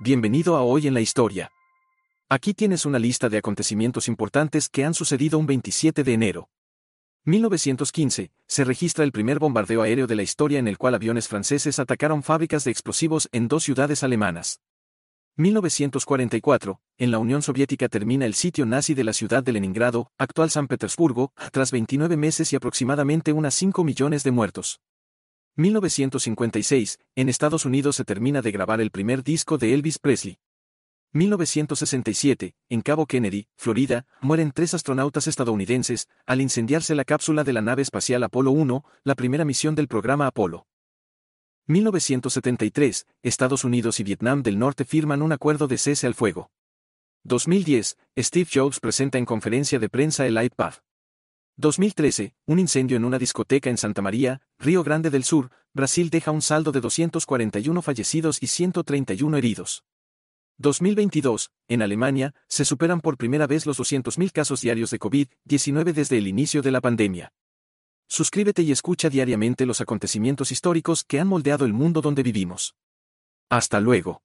Bienvenido a Hoy en la Historia. Aquí tienes una lista de acontecimientos importantes que han sucedido un 27 de enero. 1915, se registra el primer bombardeo aéreo de la historia en el cual aviones franceses atacaron fábricas de explosivos en dos ciudades alemanas. 1944, en la Unión Soviética termina el sitio nazi de la ciudad de Leningrado, actual San Petersburgo, tras 29 meses y aproximadamente unas 5 millones de muertos. 1956, en Estados Unidos se termina de grabar el primer disco de Elvis Presley. 1967, en Cabo Kennedy, Florida, mueren tres astronautas estadounidenses al incendiarse la cápsula de la nave espacial Apolo 1, la primera misión del programa Apolo. 1973, Estados Unidos y Vietnam del Norte firman un acuerdo de cese al fuego. 2010, Steve Jobs presenta en conferencia de prensa el iPad. 2013, un incendio en una discoteca en Santa María, Río Grande del Sur, Brasil deja un saldo de 241 fallecidos y 131 heridos. 2022, en Alemania, se superan por primera vez los 200.000 casos diarios de COVID-19 desde el inicio de la pandemia. Suscríbete y escucha diariamente los acontecimientos históricos que han moldeado el mundo donde vivimos. Hasta luego.